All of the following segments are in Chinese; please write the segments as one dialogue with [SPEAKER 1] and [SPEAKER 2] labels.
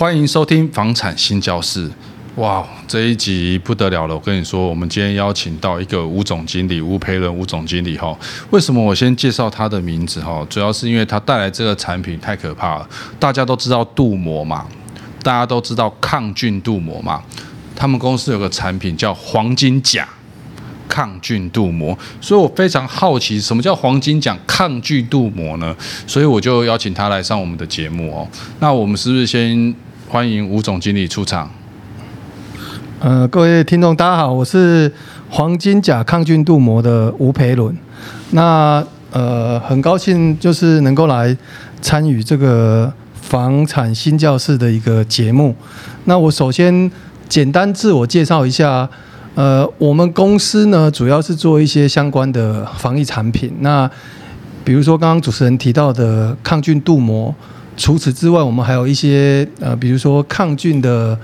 [SPEAKER 1] 欢迎收听房产新教室。哇，这一集不得了了！我跟你说，我们今天邀请到一个吴总经理吴培伦吴总经理哈。为什么我先介绍他的名字哈？主要是因为他带来这个产品太可怕了。大家都知道镀膜嘛，大家都知道抗菌镀膜嘛。他们公司有个产品叫黄金甲抗菌镀膜，所以我非常好奇，什么叫黄金甲抗菌镀膜呢？所以我就邀请他来上我们的节目哦。那我们是不是先欢迎吴总经理出场？
[SPEAKER 2] 呃，各位听众，大家好，我是黄金甲抗菌镀膜的吴培伦。那呃，很高兴就是能够来参与这个房产新教室的一个节目。那我首先简单自我介绍一下，呃，我们公司呢主要是做一些相关的防疫产品。那比如说刚刚主持人提到的抗菌镀膜，除此之外，我们还有一些呃，比如说抗菌的。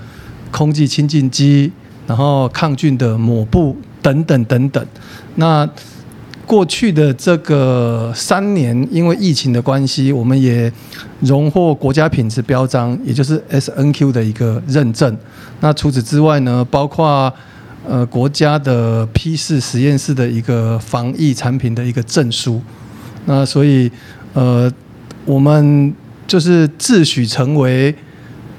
[SPEAKER 2] 空气清净机，然后抗菌的抹布等等等等。那过去的这个三年，因为疫情的关系，我们也荣获国家品质标章，也就是 SNQ 的一个认证。那除此之外呢，包括呃国家的批示实验室的一个防疫产品的一个证书。那所以呃，我们就是自诩成为。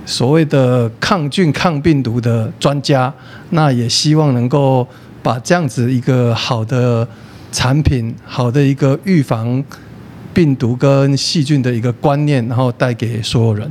[SPEAKER 2] 所谓的抗菌抗病毒的专家，那也希望能够把这样子一个好的产品、好的一个预防病毒跟细菌的一个观念，然后带给所有人。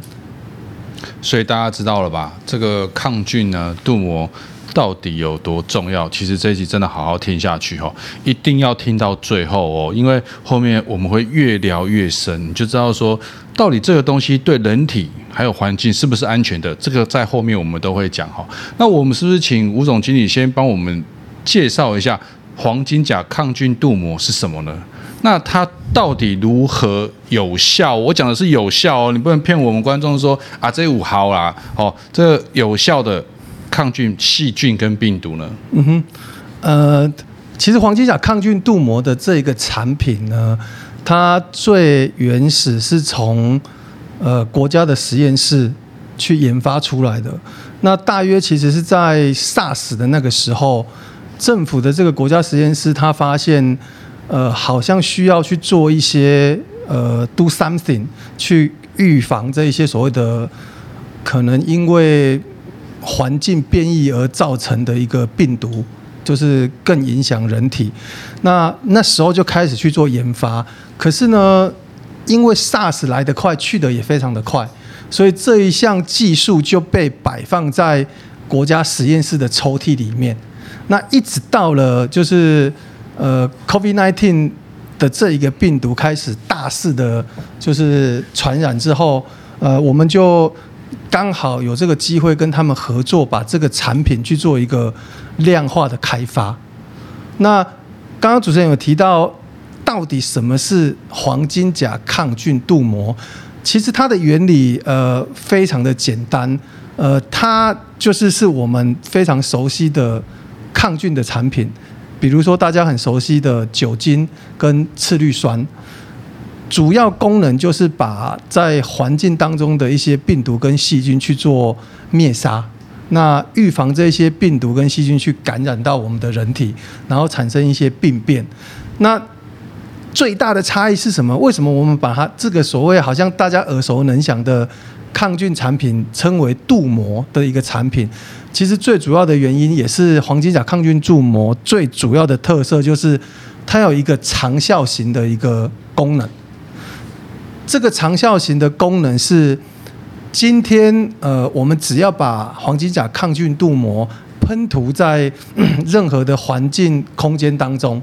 [SPEAKER 1] 所以大家知道了吧？这个抗菌呢，镀膜。到底有多重要？其实这一集真的好好听下去哦，一定要听到最后哦，因为后面我们会越聊越深，你就知道说到底这个东西对人体还有环境是不是安全的。这个在后面我们都会讲哈。那我们是不是请吴总经理先帮我们介绍一下黄金甲抗菌镀膜是什么呢？那它到底如何有效？我讲的是有效哦，你不能骗我们观众说啊，这五毫啦哦，这有效的。抗菌细菌跟病毒呢？
[SPEAKER 2] 嗯哼，呃，其实黄金甲抗菌镀膜的这个产品呢，它最原始是从呃国家的实验室去研发出来的。那大约其实是在 SARS 的那个时候，政府的这个国家实验室，他发现呃好像需要去做一些呃 do something 去预防这一些所谓的可能因为。环境变异而造成的一个病毒，就是更影响人体。那那时候就开始去做研发，可是呢，因为 SARS 来得快，去得也非常的快，所以这一项技术就被摆放在国家实验室的抽屉里面。那一直到了就是呃 COVID-19 的这一个病毒开始大肆的，就是传染之后，呃，我们就。刚好有这个机会跟他们合作，把这个产品去做一个量化的开发。那刚刚主持人有提到，到底什么是黄金甲抗菌镀膜？其实它的原理呃非常的简单，呃，它就是是我们非常熟悉的抗菌的产品，比如说大家很熟悉的酒精跟次氯酸。主要功能就是把在环境当中的一些病毒跟细菌去做灭杀，那预防这些病毒跟细菌去感染到我们的人体，然后产生一些病变。那最大的差异是什么？为什么我们把它这个所谓好像大家耳熟能详的抗菌产品称为镀膜的一个产品？其实最主要的原因也是黄金甲抗菌镀膜最主要的特色，就是它有一个长效型的一个功能。这个长效型的功能是，今天呃，我们只要把黄金甲抗菌镀膜喷涂在任何的环境空间当中，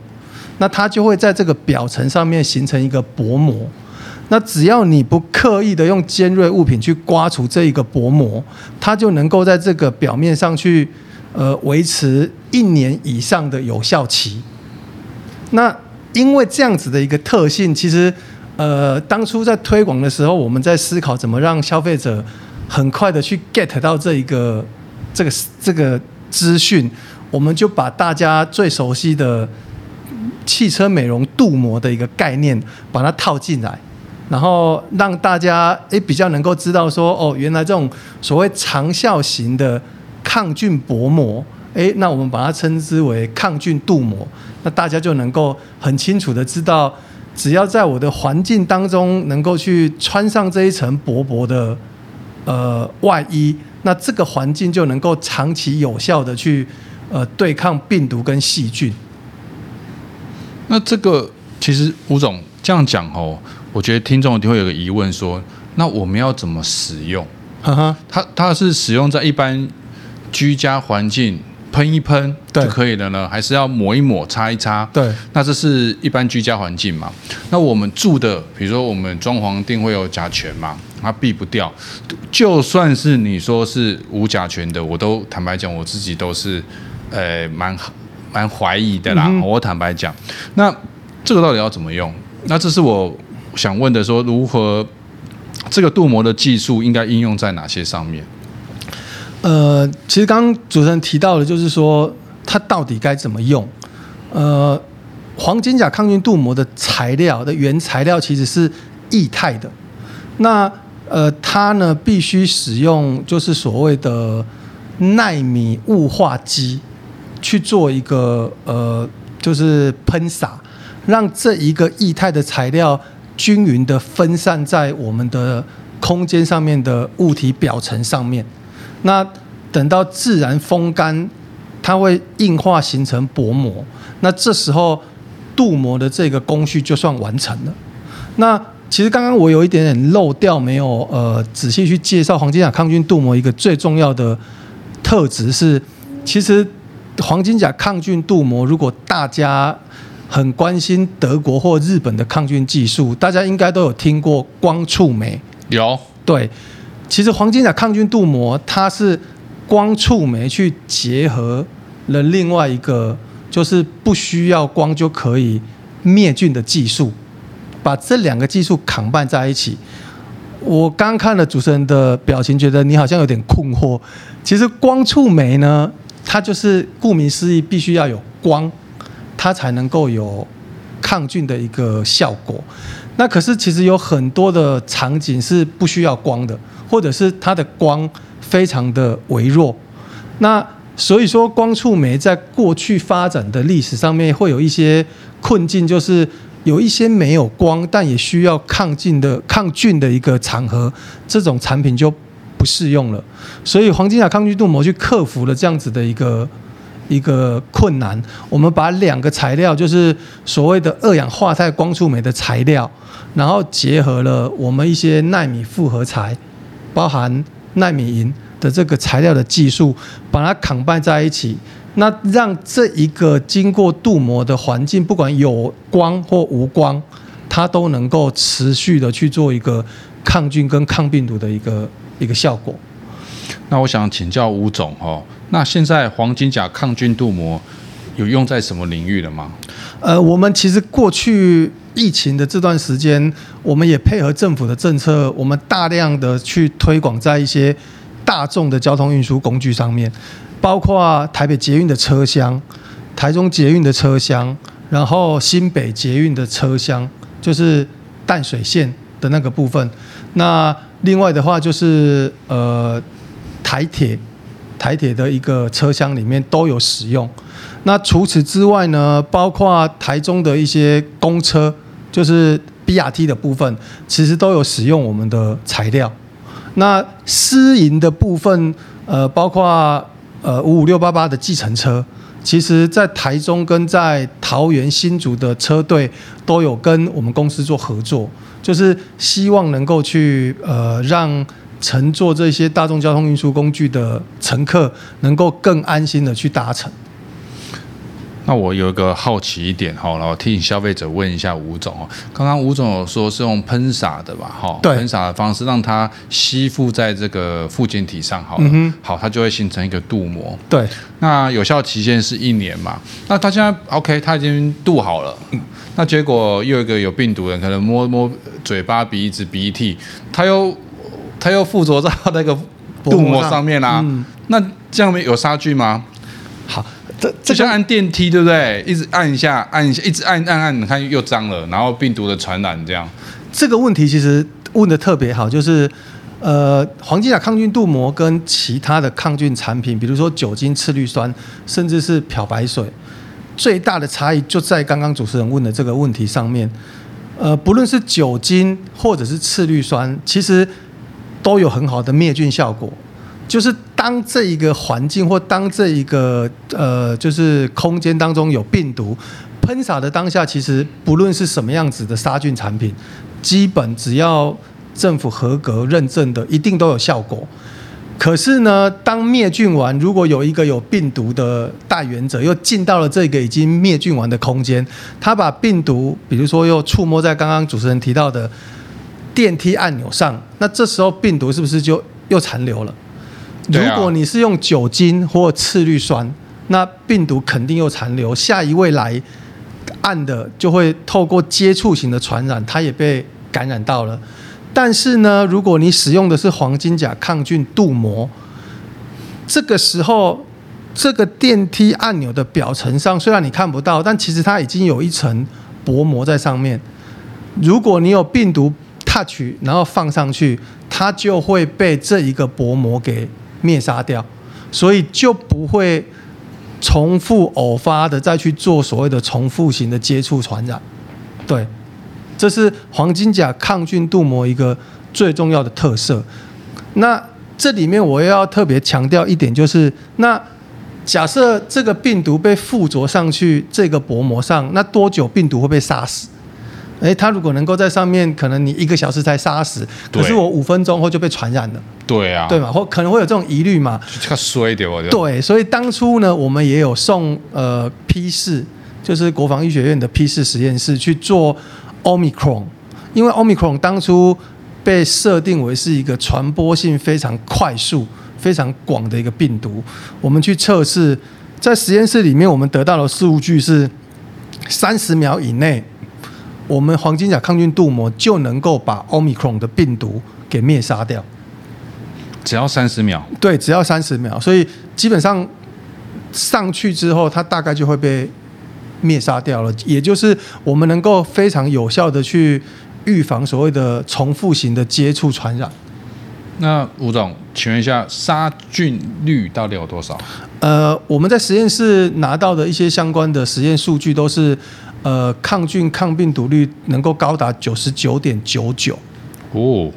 [SPEAKER 2] 那它就会在这个表层上面形成一个薄膜。那只要你不刻意的用尖锐物品去刮除这一个薄膜，它就能够在这个表面上去呃维持一年以上的有效期。那因为这样子的一个特性，其实。呃，当初在推广的时候，我们在思考怎么让消费者很快的去 get 到这一个这个这个资讯，我们就把大家最熟悉的汽车美容镀膜的一个概念，把它套进来。然后让大家诶比较能够知道说，哦，原来这种所谓长效型的抗菌薄膜，诶，那我们把它称之为抗菌镀膜，那大家就能够很清楚的知道，只要在我的环境当中能够去穿上这一层薄薄的呃外衣，那这个环境就能够长期有效的去呃对抗病毒跟细菌。
[SPEAKER 1] 那这个其实吴总这样讲哦。我觉得听众一定会有个疑问说，那我们要怎么使用？
[SPEAKER 2] 哈哈，
[SPEAKER 1] 它它是使用在一般居家环境喷一喷就可以了呢，还是要抹一抹、擦一擦？
[SPEAKER 2] 对，
[SPEAKER 1] 那这是一般居家环境嘛？那我们住的，比如说我们装潢定会有甲醛嘛，它避不掉。就算是你说是无甲醛的，我都坦白讲，我自己都是呃蛮蛮怀疑的啦。嗯、我坦白讲，那这个到底要怎么用？那这是我。想问的说，如何这个镀膜的技术应该应用在哪些上面？
[SPEAKER 2] 呃，其实刚刚主持人提到的，就是说它到底该怎么用？呃，黄金甲抗菌镀膜的材料的原材料其实是液态的，那呃，它呢必须使用就是所谓的纳米雾化机去做一个呃，就是喷洒，让这一个液态的材料。均匀的分散在我们的空间上面的物体表层上面，那等到自然风干，它会硬化形成薄膜。那这时候镀膜的这个工序就算完成了。那其实刚刚我有一点点漏掉，没有呃仔细去介绍黄金甲抗菌镀膜一个最重要的特质是，其实黄金甲抗菌镀膜如果大家很关心德国或日本的抗菌技术，大家应该都有听过光触媒。
[SPEAKER 1] 有
[SPEAKER 2] 对，其实黄金甲抗菌镀膜它是光触媒去结合了另外一个，就是不需要光就可以灭菌的技术，把这两个技术 combine 在一起。我刚看了主持人的表情，觉得你好像有点困惑。其实光触媒呢，它就是顾名思义，必须要有光。它才能够有抗菌的一个效果。那可是其实有很多的场景是不需要光的，或者是它的光非常的微弱。那所以说，光触媒在过去发展的历史上面会有一些困境，就是有一些没有光但也需要抗菌的抗菌的一个场合，这种产品就不适用了。所以黄金甲抗菌镀膜去克服了这样子的一个。一个困难，我们把两个材料，就是所谓的二氧化钛光触媒的材料，然后结合了我们一些纳米复合材，包含奈米银的这个材料的技术，把它 combine 在一起，那让这一个经过镀膜的环境，不管有光或无光，它都能够持续的去做一个抗菌跟抗病毒的一个一个效果。
[SPEAKER 1] 那我想请教吴总哦。那现在黄金甲抗菌镀膜有用在什么领域了吗？
[SPEAKER 2] 呃，我们其实过去疫情的这段时间，我们也配合政府的政策，我们大量的去推广在一些大众的交通运输工具上面，包括台北捷运的车厢、台中捷运的车厢，然后新北捷运的车厢，就是淡水线的那个部分。那另外的话就是呃台铁。台铁的一个车厢里面都有使用。那除此之外呢，包括台中的一些公车，就是 BRT 的部分，其实都有使用我们的材料。那私营的部分，呃，包括呃五五六八八的计程车，其实在台中跟在桃园新竹的车队都有跟我们公司做合作，就是希望能够去呃让。乘坐这些大众交通运输工具的乘客能够更安心的去搭乘。
[SPEAKER 1] 那我有一个好奇一点哈，然后替消费者问一下吴总哦，刚刚吴总有说是用喷洒的吧？哈，
[SPEAKER 2] 对，
[SPEAKER 1] 喷洒的方式让它吸附在这个附件体上，好了，
[SPEAKER 2] 嗯、
[SPEAKER 1] 好，它就会形成一个镀膜。
[SPEAKER 2] 对，
[SPEAKER 1] 那有效期限是一年嘛？那它现在 OK，它已经镀好了，那结果又一个有病毒的人可能摸摸嘴巴、鼻子、鼻涕，他又。它又附着在那个镀膜上面啦、啊 嗯，那这样没有杀菌吗？
[SPEAKER 2] 好，
[SPEAKER 1] 这就像按电梯，对不对？一直按一下，按一下，一直按按按，你看又脏了，然后病毒的传染这样。
[SPEAKER 2] 这个问题其实问的特别好，就是呃，黄金甲抗菌镀膜跟其他的抗菌产品，比如说酒精、次氯酸，甚至是漂白水，最大的差异就在刚刚主持人问的这个问题上面。呃，不论是酒精或者是次氯酸，其实都有很好的灭菌效果。就是当这一个环境或当这一个呃，就是空间当中有病毒喷洒的当下，其实不论是什么样子的杀菌产品，基本只要政府合格认证的，一定都有效果。可是呢，当灭菌完，如果有一个有病毒的带原者又进到了这个已经灭菌完的空间，他把病毒，比如说又触摸在刚刚主持人提到的电梯按钮上，那这时候病毒是不是就又残留了？如果你是用酒精或次氯酸，那病毒肯定又残留，下一位来按的就会透过接触型的传染，它也被感染到了。但是呢，如果你使用的是黄金甲抗菌镀膜，这个时候这个电梯按钮的表层上虽然你看不到，但其实它已经有一层薄膜在上面。如果你有病毒 touch，然后放上去，它就会被这一个薄膜给灭杀掉，所以就不会重复偶发的再去做所谓的重复型的接触传染，对。这是黄金甲抗菌镀膜一个最重要的特色。那这里面我要特别强调一点，就是那假设这个病毒被附着上去这个薄膜上，那多久病毒会被杀死？诶，它如果能够在上面，可能你一个小时才杀死，可是我五分钟后就被传染了。
[SPEAKER 1] 对啊，
[SPEAKER 2] 对嘛？或可能会有这种疑虑嘛？
[SPEAKER 1] 较衰点，
[SPEAKER 2] 对，所以当初呢，我们也有送呃 P 四，就是国防医学院的 P 四实验室去做。Omicron，因为 Omicron 当初被设定为是一个传播性非常快速、非常广的一个病毒，我们去测试，在实验室里面，我们得到的数据是三十秒以内，我们黄金甲抗菌镀膜就能够把 Omicron 的病毒给灭杀掉，
[SPEAKER 1] 只要三十秒。
[SPEAKER 2] 对，只要三十秒，所以基本上上去之后，它大概就会被。灭杀掉了，也就是我们能够非常有效的去预防所谓的重复型的接触传染。
[SPEAKER 1] 那吴总，请问一下，杀菌率到底有多少？
[SPEAKER 2] 呃，我们在实验室拿到的一些相关的实验数据都是，呃，抗菌抗病毒率能够高达九十九点九九。
[SPEAKER 1] 哦，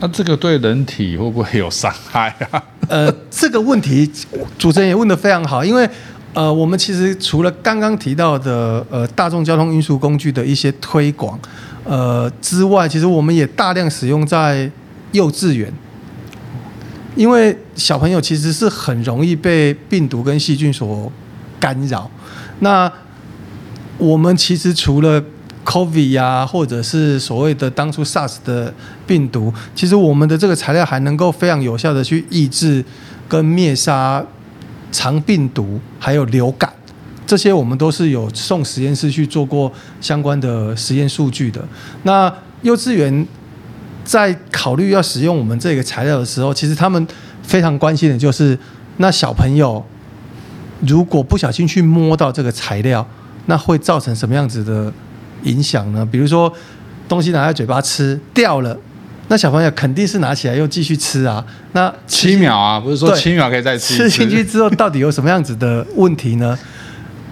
[SPEAKER 1] 那这个对人体会不会有伤害啊？
[SPEAKER 2] 呃，这个问题主持人也问得非常好，因为。呃，我们其实除了刚刚提到的呃大众交通运输工具的一些推广，呃之外，其实我们也大量使用在幼稚园，因为小朋友其实是很容易被病毒跟细菌所干扰。那我们其实除了 COVID 呀、或者是所谓的当初 SARS 的病毒，其实我们的这个材料还能够非常有效的去抑制跟灭杀。肠病毒还有流感，这些我们都是有送实验室去做过相关的实验数据的。那幼稚园在考虑要使用我们这个材料的时候，其实他们非常关心的就是，那小朋友如果不小心去摸到这个材料，那会造成什么样子的影响呢？比如说东西拿在嘴巴吃掉了。那小朋友肯定是拿起来又继续吃啊，那
[SPEAKER 1] 七秒啊，不是说七秒可以再吃，吃
[SPEAKER 2] 进去之后到底有什么样子的问题呢？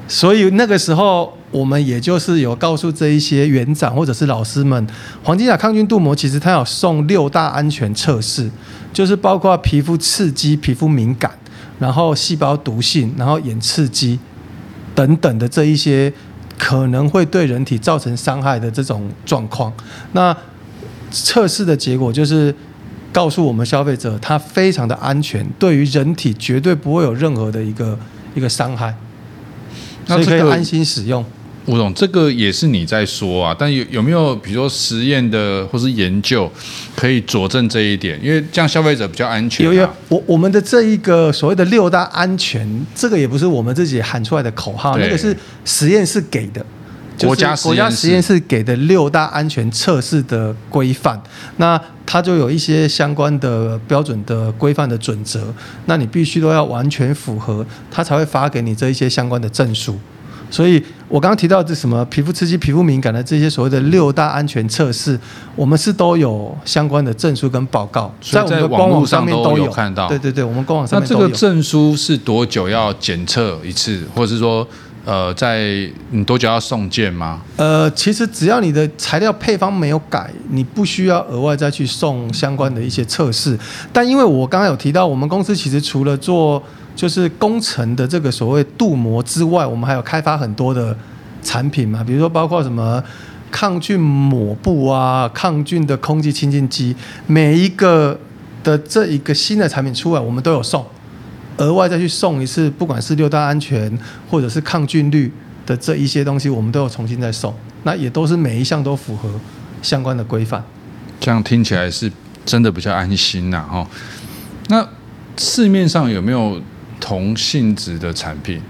[SPEAKER 2] 所以那个时候我们也就是有告诉这一些园长或者是老师们，黄金甲抗菌镀膜其实它有送六大安全测试，就是包括皮肤刺激、皮肤敏感，然后细胞毒性，然后眼刺激等等的这一些可能会对人体造成伤害的这种状况，那。测试的结果就是告诉我们消费者，它非常的安全，对于人体绝对不会有任何的一个一个伤害，所以可以安心使用。
[SPEAKER 1] 吴总，这个也是你在说啊，但有有没有比如说实验的或是研究可以佐证这一点？因为这样消费者比较安全啊。
[SPEAKER 2] 有有，我我们的这一个所谓的六大安全，这个也不是我们自己喊出来的口号，那个是实验室给的。国家国家实验室给的六大安全测试的规范，那它就有一些相关的标准的规范的准则，那你必须都要完全符合，它才会发给你这一些相关的证书。所以我刚刚提到这什么皮肤刺激、皮肤敏感的这些所谓的六大安全测试，我们是都有相关的证书跟报告，
[SPEAKER 1] 在我们的官网上面都有看到。
[SPEAKER 2] 对对对，我们官网上面
[SPEAKER 1] 都有。那这个证书是多久要检测一次，或者是说？呃，在你多久要送件吗？
[SPEAKER 2] 呃，其实只要你的材料配方没有改，你不需要额外再去送相关的一些测试。但因为我刚刚有提到，我们公司其实除了做就是工程的这个所谓镀膜之外，我们还有开发很多的产品嘛，比如说包括什么抗菌抹布啊、抗菌的空气清净机，每一个的这一个新的产品出来，我们都有送。额外再去送一次，不管是六大安全或者是抗菌率的这一些东西，我们都有重新再送。那也都是每一项都符合相关的规范。
[SPEAKER 1] 这样听起来是真的比较安心呐，哈。那市面上有没有同性质的产品？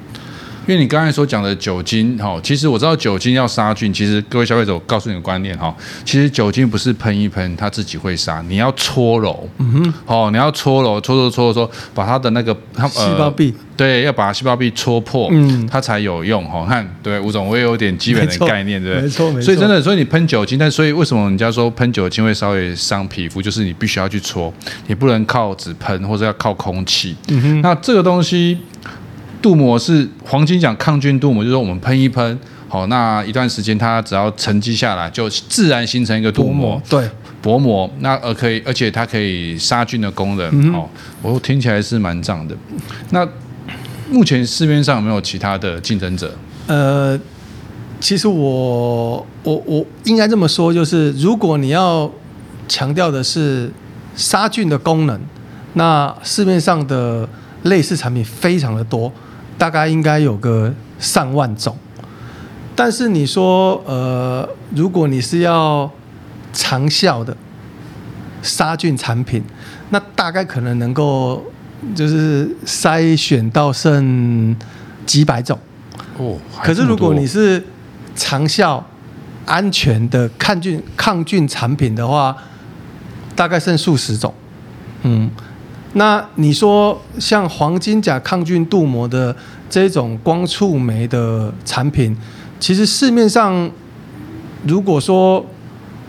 [SPEAKER 1] 因为你刚才所讲的酒精，哈，其实我知道酒精要杀菌，其实各位消费者，我告诉你个观念，哈，其实酒精不是喷一喷它自己会杀，你要搓揉，嗯哼，哦，你要搓揉，搓搓搓搓，把它的那个它
[SPEAKER 2] 细胞壁，
[SPEAKER 1] 对，要把细胞壁搓破，嗯，它才有用，哈，看，对，吴总，我也有点基本的概念，对不对？
[SPEAKER 2] 没错，没错。
[SPEAKER 1] 所以真的，所以你喷酒精，但所以为什么人家说喷酒精会稍微伤皮肤，就是你必须要去搓，你不能靠只喷，或者要靠空气，嗯哼，那这个东西。镀膜是黄金奖抗菌镀膜，就是说我们喷一喷，好，那一段时间它只要沉积下来，就自然形成一个镀膜，
[SPEAKER 2] 对，
[SPEAKER 1] 薄膜，那呃可以，而且它可以杀菌的功能，哦、嗯，我听起来是蛮赞的。那目前市面上有没有其他的竞争者？
[SPEAKER 2] 呃，其实我我我应该这么说，就是如果你要强调的是杀菌的功能，那市面上的类似产品非常的多。大概应该有个上万种，但是你说，呃，如果你是要长效的杀菌产品，那大概可能能够就是筛选到剩几百种。哦，可是如果你是长效安全的抗菌抗菌产品的话，大概剩数十种。嗯。那你说像黄金甲抗菌镀膜的这种光触媒的产品，其实市面上如果说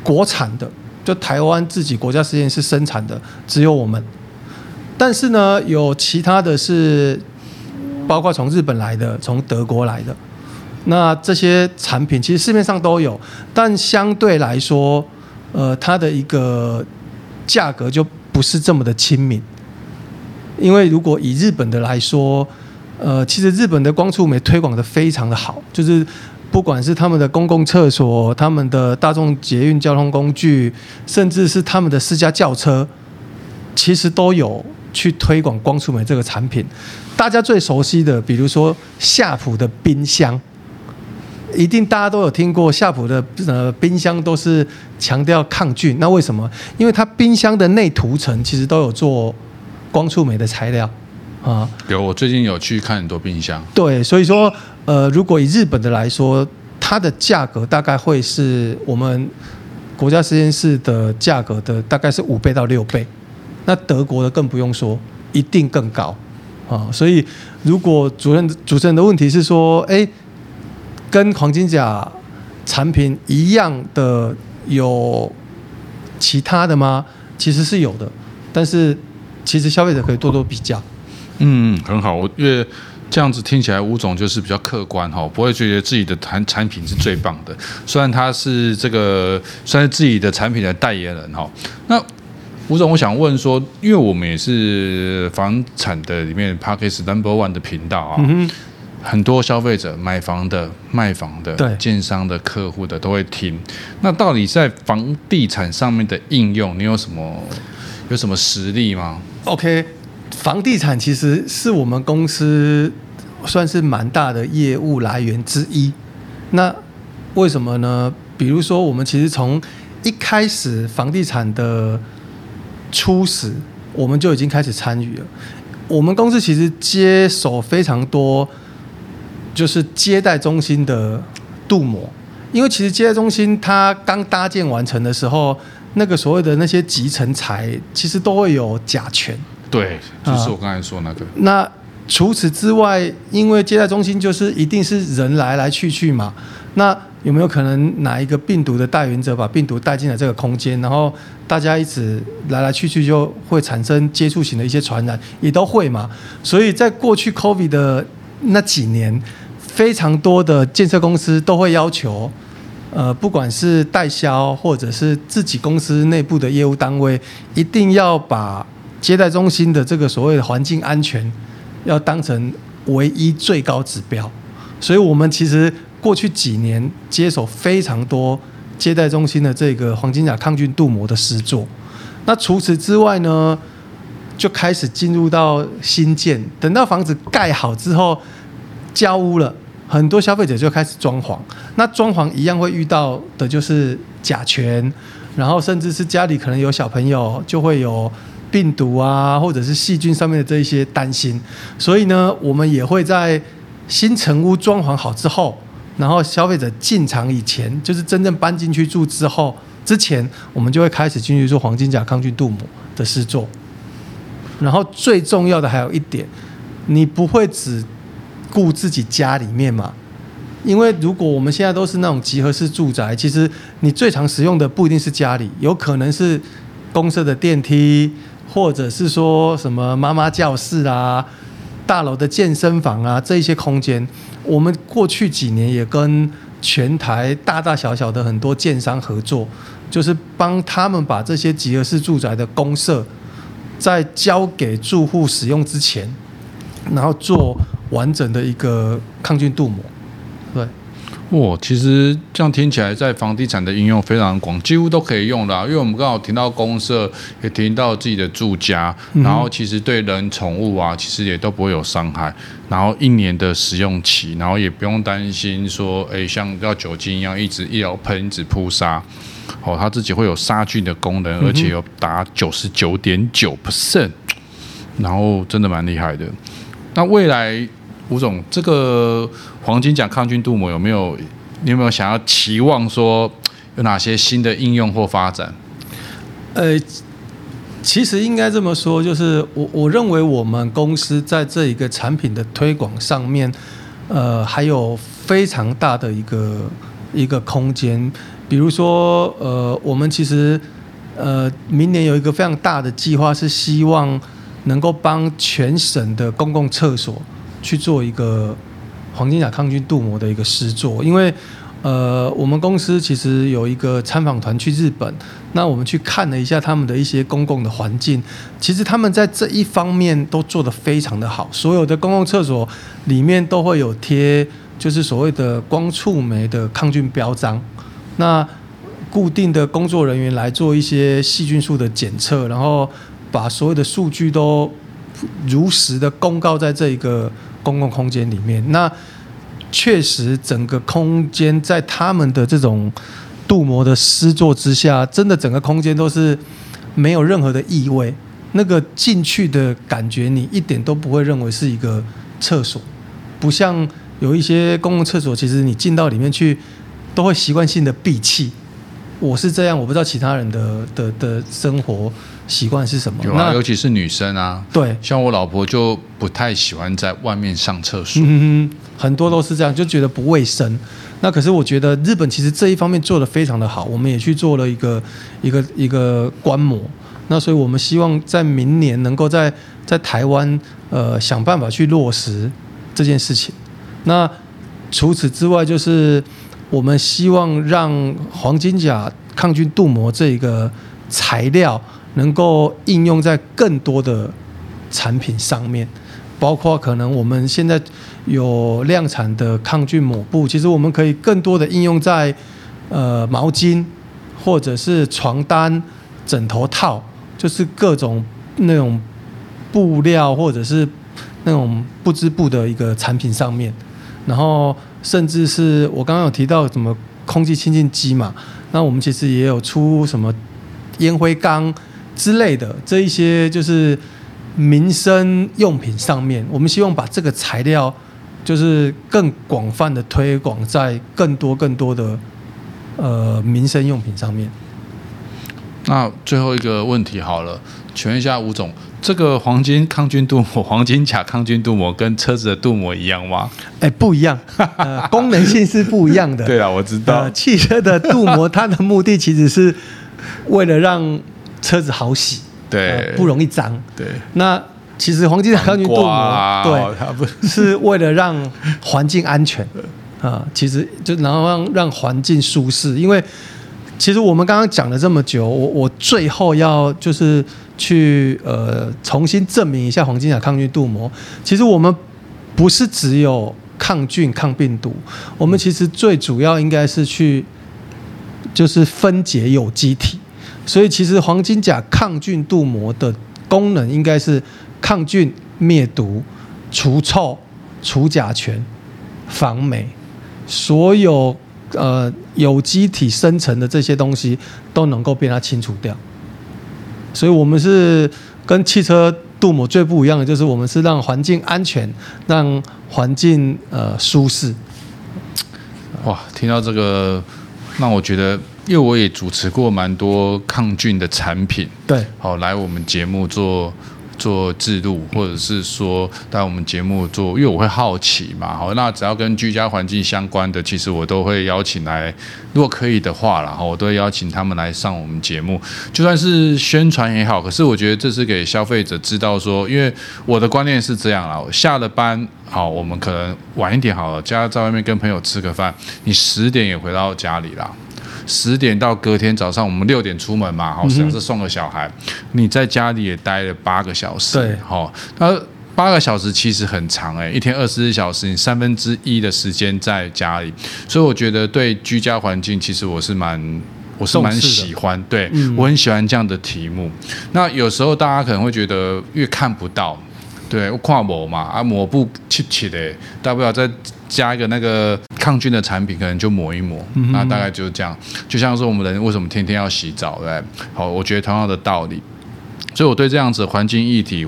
[SPEAKER 2] 国产的，就台湾自己国家实验室生产的只有我们，但是呢，有其他的是包括从日本来的，从德国来的，那这些产品其实市面上都有，但相对来说，呃，它的一个价格就不是这么的亲民。因为如果以日本的来说，呃，其实日本的光触媒推广的非常的好，就是不管是他们的公共厕所、他们的大众捷运交通工具，甚至是他们的私家轿车，其实都有去推广光触媒这个产品。大家最熟悉的，比如说夏普的冰箱，一定大家都有听过，夏普的呃冰箱都是强调抗菌。那为什么？因为它冰箱的内涂层其实都有做。光触媒的材料啊，
[SPEAKER 1] 有，我最近有去看很多冰箱。
[SPEAKER 2] 对，所以说，呃，如果以日本的来说，它的价格大概会是我们国家实验室的价格的大概是五倍到六倍。那德国的更不用说，一定更高啊。所以，如果主任主持人的问题是说，哎，跟黄金甲产品一样的有其他的吗？其实是有的，但是。其实消费者可以多多比较，
[SPEAKER 1] 嗯，很好。我因为这样子听起来，吴总就是比较客观哈，不会觉得自己的产产品是最棒的。虽然他是这个算是自己的产品的代言人哈。那吴总，我想问说，因为我们也是房产的里面 Parkes Number One 的频道啊，嗯、很多消费者买房的、卖房的、对建商的客户的都会听。那到底在房地产上面的应用，你有什么有什么实例吗
[SPEAKER 2] ？OK，房地产其实是我们公司算是蛮大的业务来源之一。那为什么呢？比如说，我们其实从一开始房地产的初始，我们就已经开始参与了。我们公司其实接手非常多，就是接待中心的镀膜，因为其实接待中心它刚搭建完成的时候。那个所谓的那些集成材，其实都会有甲醛。
[SPEAKER 1] 对，就是我刚才说那个。
[SPEAKER 2] 啊、那除此之外，因为接待中心就是一定是人来来去去嘛，那有没有可能哪一个病毒的带原者把病毒带进了这个空间，然后大家一直来来去去就会产生接触型的一些传染，也都会嘛。所以在过去 COVID 的那几年，非常多的建设公司都会要求，呃，不管是代销或者是自己公司内部的业务单位，一定要把接待中心的这个所谓的环境安全。要当成唯一最高指标，所以我们其实过去几年接手非常多接待中心的这个黄金甲抗菌镀膜的施作。那除此之外呢，就开始进入到新建，等到房子盖好之后交屋了，很多消费者就开始装潢。那装潢一样会遇到的就是甲醛，然后甚至是家里可能有小朋友，就会有。病毒啊，或者是细菌上面的这一些担心，所以呢，我们也会在新成屋装潢好之后，然后消费者进场以前，就是真正搬进去住之后之前，我们就会开始进去做黄金甲抗菌镀膜的试做。然后最重要的还有一点，你不会只顾自己家里面嘛？因为如果我们现在都是那种集合式住宅，其实你最常使用的不一定是家里，有可能是公社的电梯。或者是说什么妈妈教室啊、大楼的健身房啊，这一些空间，我们过去几年也跟全台大大小小的很多建商合作，就是帮他们把这些集合式住宅的公设，在交给住户使用之前，然后做完整的一个抗菌镀膜，对。
[SPEAKER 1] 哇，其实这样听起来，在房地产的应用非常广，几乎都可以用的。因为我们刚好提到公社，也提到自己的住家，然后其实对人、宠物啊，其实也都不会有伤害。然后一年的使用期，然后也不用担心说，哎，像要酒精一样一直一直喷、一直扑杀。哦，它自己会有杀菌的功能，而且有达九十九点九 percent，然后真的蛮厉害的。那未来？吴总，这个黄金甲抗菌镀膜有没有？你有没有想要期望说有哪些新的应用或发展？
[SPEAKER 2] 呃，其实应该这么说，就是我我认为我们公司在这一个产品的推广上面，呃，还有非常大的一个一个空间。比如说，呃，我们其实呃明年有一个非常大的计划，是希望能够帮全省的公共厕所。去做一个黄金甲抗菌镀膜的一个施作，因为呃，我们公司其实有一个参访团去日本，那我们去看了一下他们的一些公共的环境，其实他们在这一方面都做得非常的好，所有的公共厕所里面都会有贴，就是所谓的光触媒的抗菌标章，那固定的工作人员来做一些细菌数的检测，然后把所有的数据都如实的公告在这一个。公共空间里面，那确实整个空间在他们的这种镀膜的施作之下，真的整个空间都是没有任何的异味，那个进去的感觉你一点都不会认为是一个厕所，不像有一些公共厕所，其实你进到里面去都会习惯性的闭气。我是这样，我不知道其他人的的的生活习惯是什么。
[SPEAKER 1] 有啊，尤其是女生啊，
[SPEAKER 2] 对，
[SPEAKER 1] 像我老婆就不太喜欢在外面上厕所。
[SPEAKER 2] 嗯，很多都是这样，就觉得不卫生。那可是我觉得日本其实这一方面做得非常的好，我们也去做了一个一个一个观摩。那所以我们希望在明年能够在在台湾呃想办法去落实这件事情。那除此之外就是。我们希望让黄金甲抗菌镀膜这个材料能够应用在更多的产品上面，包括可能我们现在有量产的抗菌抹布，其实我们可以更多的应用在呃毛巾或者是床单、枕头套，就是各种那种布料或者是那种不织布的一个产品上面，然后。甚至是我刚刚有提到什么空气清净机嘛，那我们其实也有出什么烟灰缸之类的这一些，就是民生用品上面，我们希望把这个材料就是更广泛的推广在更多更多的呃民生用品上面。
[SPEAKER 1] 那最后一个问题好了，请问一下吴总，这个黄金抗菌镀膜、黄金甲抗菌镀膜跟车子的镀膜一样吗？
[SPEAKER 2] 哎，不一样，呃，功能性是不一样的。
[SPEAKER 1] 对啊，我知道。
[SPEAKER 2] 呃，汽车的镀膜，它的目的其实是为了让车子好洗，
[SPEAKER 1] 对，
[SPEAKER 2] 呃、不容易脏。
[SPEAKER 1] 对。
[SPEAKER 2] 那其实黄金甲抗菌镀膜，
[SPEAKER 1] 啊、
[SPEAKER 2] 对，
[SPEAKER 1] 它不
[SPEAKER 2] 是为了让环境安全啊、呃。其实就然后让让环境舒适，因为。其实我们刚刚讲了这么久，我我最后要就是去呃重新证明一下黄金甲抗菌镀膜。其实我们不是只有抗菌抗病毒，我们其实最主要应该是去就是分解有机体。所以其实黄金甲抗菌镀膜的功能应该是抗菌、灭毒、除臭、除甲醛、防霉，所有。呃，有机体生成的这些东西都能够被它清除掉，所以我们是跟汽车镀膜最不一样的，就是我们是让环境安全，让环境呃舒适。
[SPEAKER 1] 哇，听到这个，让我觉得，因为我也主持过蛮多抗菌的产品，
[SPEAKER 2] 对，
[SPEAKER 1] 好来我们节目做。做制度，或者是说在我们节目做，因为我会好奇嘛，好，那只要跟居家环境相关的，其实我都会邀请来，如果可以的话，然后我都会邀请他们来上我们节目，就算是宣传也好。可是我觉得这是给消费者知道说，因为我的观念是这样啦，我下了班，好，我们可能晚一点好了，家在外面跟朋友吃个饭，你十点也回到家里啦。十点到隔天早上，我们六点出门嘛，好，实际上是送个小孩。你在家里也待了八个小时，
[SPEAKER 2] 对，
[SPEAKER 1] 好，那八个小时其实很长哎，一天二十四小时，你三分之一的时间在家里，所以我觉得对居家环境，其实我是蛮，我是蛮喜欢，对，我很喜欢这样的题目。那有时候大家可能会觉得越看不到。对，我看膜嘛，啊，抹布漆漆的，大不了再加一个那个抗菌的产品，可能就抹一抹，嗯、那大概就是这样。就像说我们人为什么天天要洗澡，对，好，我觉得同样的道理。所以我对这样子的环境议题、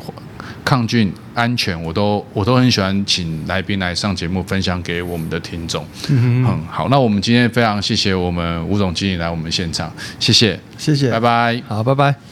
[SPEAKER 1] 抗菌安全，我都我都很喜欢请来宾来上节目分享给我们的听众。嗯，嗯，好，那我们今天非常谢谢我们吴总经理来我们现场，谢谢，
[SPEAKER 2] 谢谢，
[SPEAKER 1] 拜拜，
[SPEAKER 2] 好，拜拜。